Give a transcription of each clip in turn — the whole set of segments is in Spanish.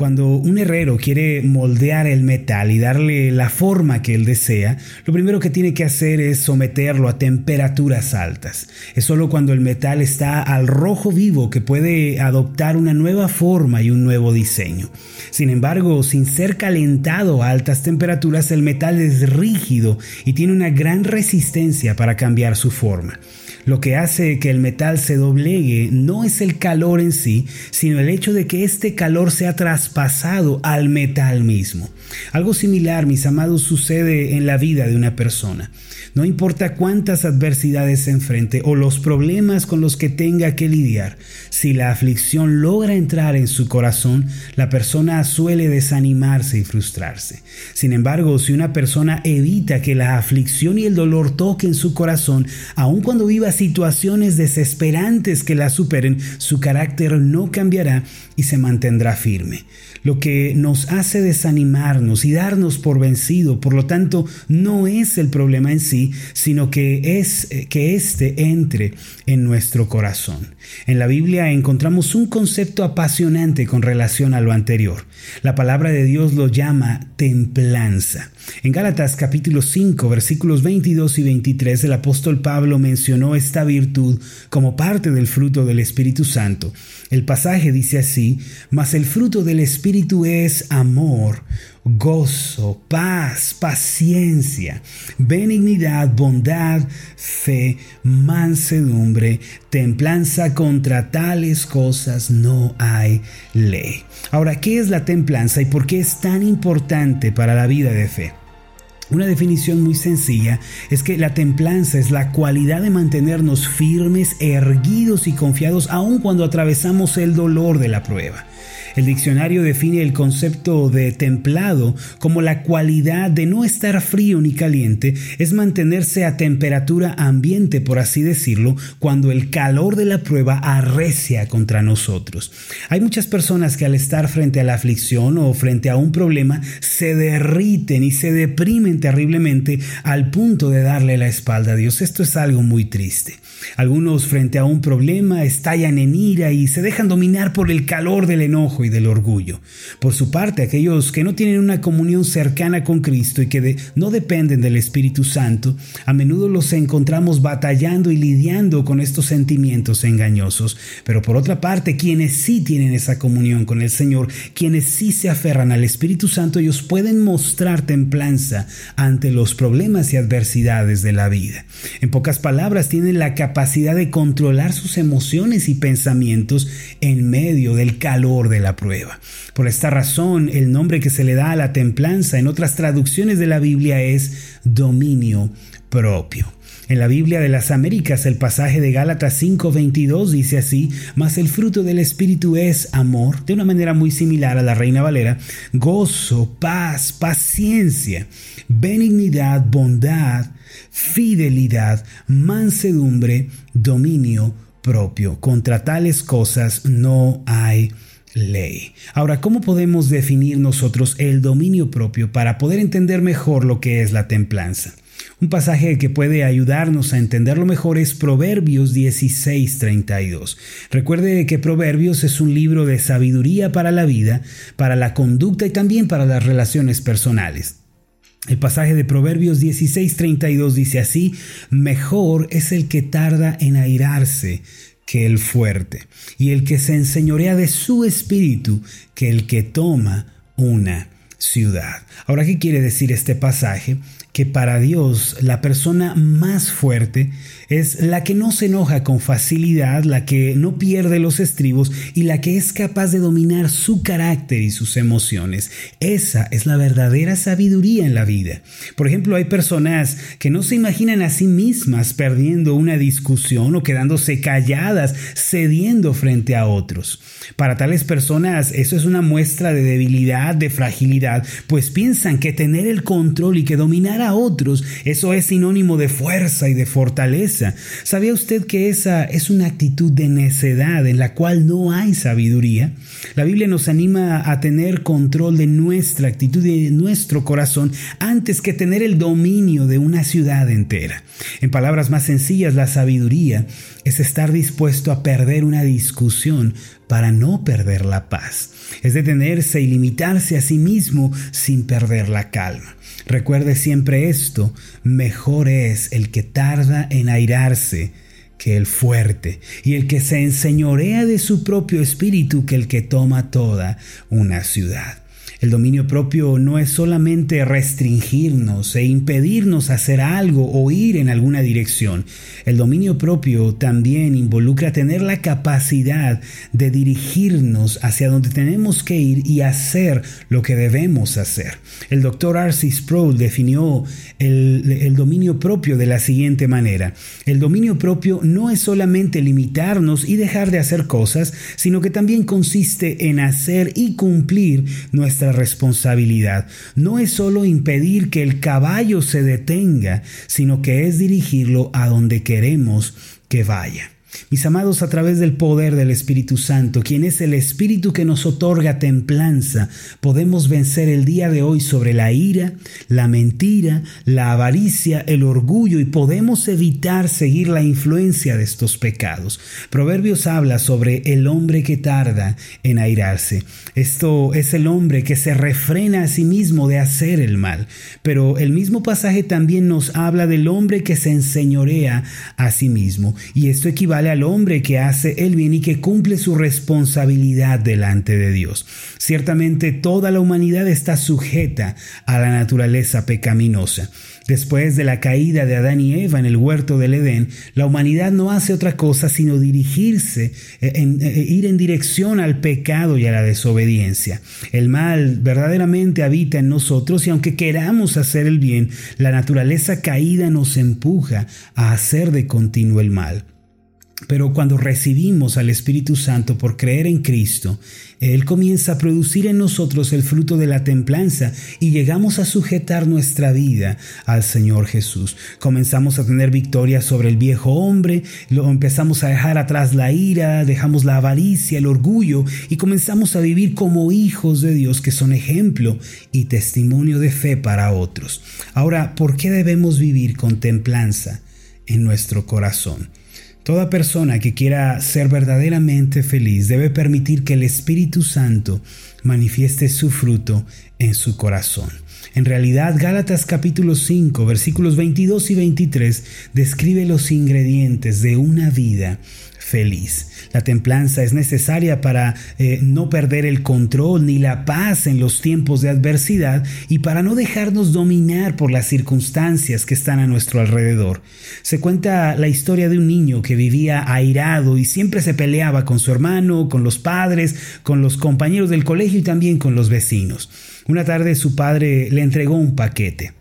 Cuando un herrero quiere moldear el metal y darle la forma que él desea, lo primero que tiene que hacer es someterlo a temperaturas altas. Es solo cuando el metal está al rojo vivo que puede adoptar una nueva forma y un nuevo diseño. Sin embargo, sin ser calentado a altas temperaturas, el metal es rígido y tiene una gran resistencia para cambiar su forma. Lo que hace que el metal se doblegue no es el calor en sí, sino el hecho de que este calor sea traspasado al metal mismo. Algo similar, mis amados, sucede en la vida de una persona. No importa cuántas adversidades se enfrente o los problemas con los que tenga que lidiar, si la aflicción logra entrar en su corazón, la persona suele desanimarse y frustrarse. Sin embargo, si una persona evita que la aflicción y el dolor toquen su corazón, aun cuando viva situaciones desesperantes que la superen, su carácter no cambiará y se mantendrá firme. Lo que nos hace desanimarnos y darnos por vencido, por lo tanto, no es el problema en sí, sino que es eh, que éste entre en nuestro corazón. En la Biblia encontramos un concepto apasionante con relación a lo anterior. La palabra de Dios lo llama templanza. En Gálatas capítulo 5 versículos 22 y 23 el apóstol Pablo mencionó esta virtud como parte del fruto del Espíritu Santo. El pasaje dice así, mas el fruto del Espíritu es amor, gozo, paz, paciencia, benignidad, bondad, fe, mansedumbre, templanza. Contra tales cosas no hay ley. Ahora, ¿qué es la templanza y por qué es tan importante para la vida de fe? Una definición muy sencilla es que la templanza es la cualidad de mantenernos firmes, erguidos y confiados aun cuando atravesamos el dolor de la prueba. El diccionario define el concepto de templado como la cualidad de no estar frío ni caliente, es mantenerse a temperatura ambiente, por así decirlo, cuando el calor de la prueba arrecia contra nosotros. Hay muchas personas que al estar frente a la aflicción o frente a un problema se derriten y se deprimen terriblemente al punto de darle la espalda a Dios. Esto es algo muy triste. Algunos frente a un problema estallan en ira y se dejan dominar por el calor del enojo y del orgullo. Por su parte, aquellos que no tienen una comunión cercana con Cristo y que no dependen del Espíritu Santo, a menudo los encontramos batallando y lidiando con estos sentimientos engañosos. Pero por otra parte, quienes sí tienen esa comunión con el Señor, quienes sí se aferran al Espíritu Santo, ellos pueden mostrar templanza ante los problemas y adversidades de la vida. En pocas palabras, tienen la capacidad de controlar sus emociones y pensamientos en medio del calor de la prueba. Por esta razón, el nombre que se le da a la templanza en otras traducciones de la Biblia es dominio propio. En la Biblia de las Américas el pasaje de Gálatas 5:22 dice así, mas el fruto del Espíritu es amor, de una manera muy similar a la Reina Valera, gozo, paz, paciencia, benignidad, bondad, fidelidad, mansedumbre, dominio propio. Contra tales cosas no hay ley. Ahora, ¿cómo podemos definir nosotros el dominio propio para poder entender mejor lo que es la templanza? Un pasaje que puede ayudarnos a entenderlo mejor es Proverbios 16:32. Recuerde que Proverbios es un libro de sabiduría para la vida, para la conducta y también para las relaciones personales. El pasaje de Proverbios 16:32 dice así, mejor es el que tarda en airarse que el fuerte, y el que se enseñorea de su espíritu que el que toma una ciudad. Ahora, ¿qué quiere decir este pasaje? Que para Dios la persona más fuerte es la que no se enoja con facilidad, la que no pierde los estribos y la que es capaz de dominar su carácter y sus emociones. Esa es la verdadera sabiduría en la vida. Por ejemplo, hay personas que no se imaginan a sí mismas perdiendo una discusión o quedándose calladas, cediendo frente a otros. Para tales personas eso es una muestra de debilidad, de fragilidad, pues piensan que tener el control y que dominar a otros, eso es sinónimo de fuerza y de fortaleza. ¿Sabía usted que esa es una actitud de necedad en la cual no hay sabiduría? La Biblia nos anima a tener control de nuestra actitud y de nuestro corazón antes que tener el dominio de una ciudad entera. En palabras más sencillas, la sabiduría es estar dispuesto a perder una discusión para no perder la paz. Es detenerse y limitarse a sí mismo sin perder la calma. Recuerde siempre esto, mejor es el que tarda en airarse que el fuerte, y el que se enseñorea de su propio espíritu que el que toma toda una ciudad. El dominio propio no es solamente restringirnos e impedirnos hacer algo o ir en alguna dirección. El dominio propio también involucra tener la capacidad de dirigirnos hacia donde tenemos que ir y hacer lo que debemos hacer. El doctor Arcis Sproul definió el, el dominio propio de la siguiente manera. El dominio propio no es solamente limitarnos y dejar de hacer cosas, sino que también consiste en hacer y cumplir nuestra responsabilidad. No es solo impedir que el caballo se detenga, sino que es dirigirlo a donde queremos que vaya. Mis amados, a través del poder del Espíritu Santo, quien es el Espíritu que nos otorga templanza, podemos vencer el día de hoy sobre la ira, la mentira, la avaricia, el orgullo y podemos evitar seguir la influencia de estos pecados. Proverbios habla sobre el hombre que tarda en airarse. Esto es el hombre que se refrena a sí mismo de hacer el mal. Pero el mismo pasaje también nos habla del hombre que se enseñorea a sí mismo. Y esto equivale al hombre que hace el bien y que cumple su responsabilidad delante de Dios. Ciertamente toda la humanidad está sujeta a la naturaleza pecaminosa. Después de la caída de Adán y Eva en el huerto del Edén, la humanidad no hace otra cosa sino dirigirse, eh, en, eh, ir en dirección al pecado y a la desobediencia. El mal verdaderamente habita en nosotros y aunque queramos hacer el bien, la naturaleza caída nos empuja a hacer de continuo el mal. Pero cuando recibimos al Espíritu Santo por creer en Cristo, Él comienza a producir en nosotros el fruto de la templanza y llegamos a sujetar nuestra vida al Señor Jesús. Comenzamos a tener victoria sobre el viejo hombre, lo empezamos a dejar atrás la ira, dejamos la avaricia, el orgullo y comenzamos a vivir como hijos de Dios que son ejemplo y testimonio de fe para otros. Ahora, ¿por qué debemos vivir con templanza en nuestro corazón? Toda persona que quiera ser verdaderamente feliz debe permitir que el Espíritu Santo manifieste su fruto en su corazón. En realidad, Gálatas capítulo 5, versículos 22 y 23 describe los ingredientes de una vida feliz. La templanza es necesaria para eh, no perder el control ni la paz en los tiempos de adversidad y para no dejarnos dominar por las circunstancias que están a nuestro alrededor. Se cuenta la historia de un niño que vivía airado y siempre se peleaba con su hermano, con los padres, con los compañeros del colegio y también con los vecinos. Una tarde su padre le entregó un paquete.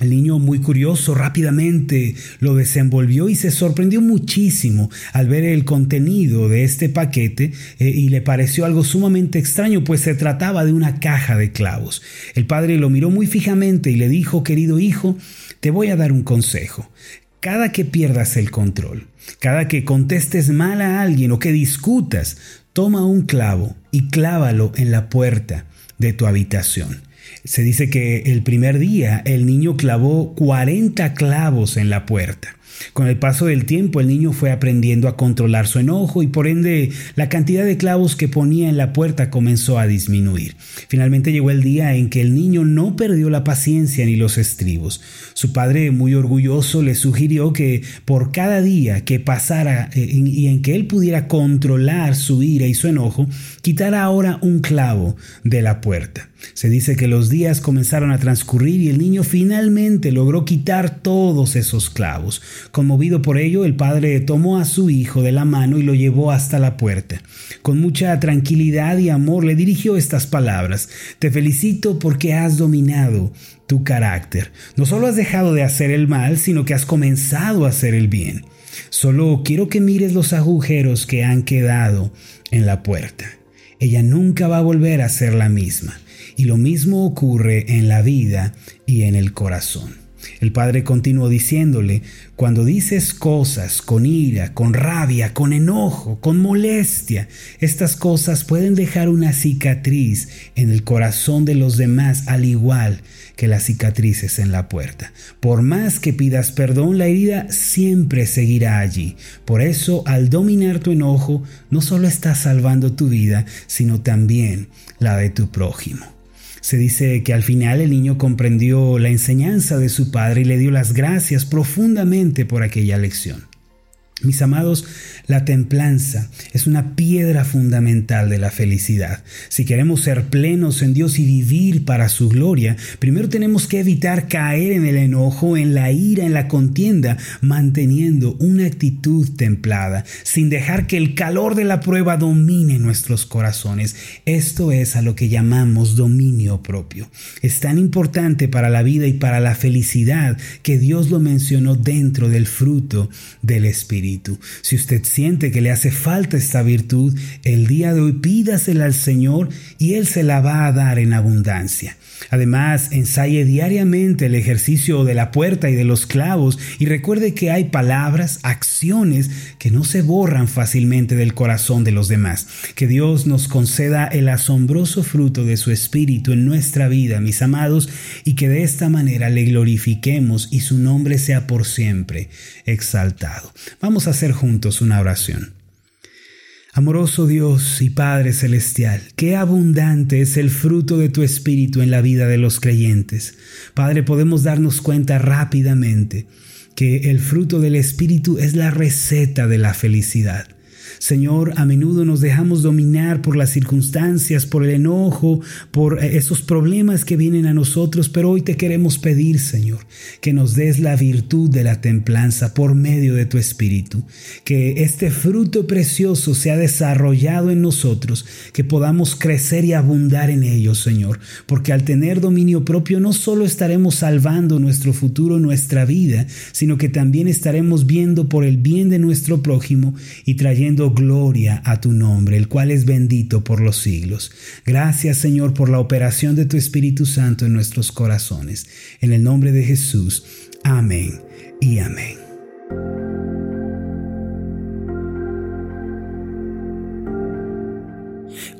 El niño, muy curioso, rápidamente lo desenvolvió y se sorprendió muchísimo al ver el contenido de este paquete eh, y le pareció algo sumamente extraño, pues se trataba de una caja de clavos. El padre lo miró muy fijamente y le dijo, querido hijo, te voy a dar un consejo. Cada que pierdas el control, cada que contestes mal a alguien o que discutas, toma un clavo y clávalo en la puerta de tu habitación. Se dice que el primer día el niño clavó 40 clavos en la puerta. Con el paso del tiempo el niño fue aprendiendo a controlar su enojo y por ende la cantidad de clavos que ponía en la puerta comenzó a disminuir. Finalmente llegó el día en que el niño no perdió la paciencia ni los estribos. Su padre, muy orgulloso, le sugirió que por cada día que pasara eh, y en que él pudiera controlar su ira y su enojo, quitara ahora un clavo de la puerta. Se dice que los días comenzaron a transcurrir y el niño finalmente logró quitar todos esos clavos. Conmovido por ello, el padre tomó a su hijo de la mano y lo llevó hasta la puerta. Con mucha tranquilidad y amor le dirigió estas palabras. Te felicito porque has dominado tu carácter. No solo has dejado de hacer el mal, sino que has comenzado a hacer el bien. Solo quiero que mires los agujeros que han quedado en la puerta. Ella nunca va a volver a ser la misma. Y lo mismo ocurre en la vida y en el corazón. El padre continuó diciéndole, cuando dices cosas con ira, con rabia, con enojo, con molestia, estas cosas pueden dejar una cicatriz en el corazón de los demás al igual que las cicatrices en la puerta. Por más que pidas perdón, la herida siempre seguirá allí. Por eso, al dominar tu enojo, no solo estás salvando tu vida, sino también la de tu prójimo. Se dice que al final el niño comprendió la enseñanza de su padre y le dio las gracias profundamente por aquella lección. Mis amados, la templanza es una piedra fundamental de la felicidad. Si queremos ser plenos en Dios y vivir para su gloria, primero tenemos que evitar caer en el enojo, en la ira, en la contienda, manteniendo una actitud templada, sin dejar que el calor de la prueba domine nuestros corazones. Esto es a lo que llamamos dominio propio. Es tan importante para la vida y para la felicidad que Dios lo mencionó dentro del fruto del Espíritu. Si usted siente que le hace falta esta virtud, el día de hoy pídasela al Señor y Él se la va a dar en abundancia. Además, ensaye diariamente el ejercicio de la puerta y de los clavos y recuerde que hay palabras, acciones que no se borran fácilmente del corazón de los demás. Que Dios nos conceda el asombroso fruto de su Espíritu en nuestra vida, mis amados, y que de esta manera le glorifiquemos y su nombre sea por siempre exaltado. Vamos a hacer juntos una oración. Amoroso Dios y Padre Celestial, qué abundante es el fruto de tu Espíritu en la vida de los creyentes. Padre, podemos darnos cuenta rápidamente que el fruto del Espíritu es la receta de la felicidad. Señor, a menudo nos dejamos dominar por las circunstancias, por el enojo, por eh, esos problemas que vienen a nosotros, pero hoy te queremos pedir, Señor, que nos des la virtud de la templanza por medio de tu Espíritu, que este fruto precioso sea desarrollado en nosotros, que podamos crecer y abundar en ellos, Señor, porque al tener dominio propio no solo estaremos salvando nuestro futuro, nuestra vida, sino que también estaremos viendo por el bien de nuestro prójimo y trayendo gloria a tu nombre, el cual es bendito por los siglos. Gracias Señor por la operación de tu Espíritu Santo en nuestros corazones. En el nombre de Jesús. Amén y amén.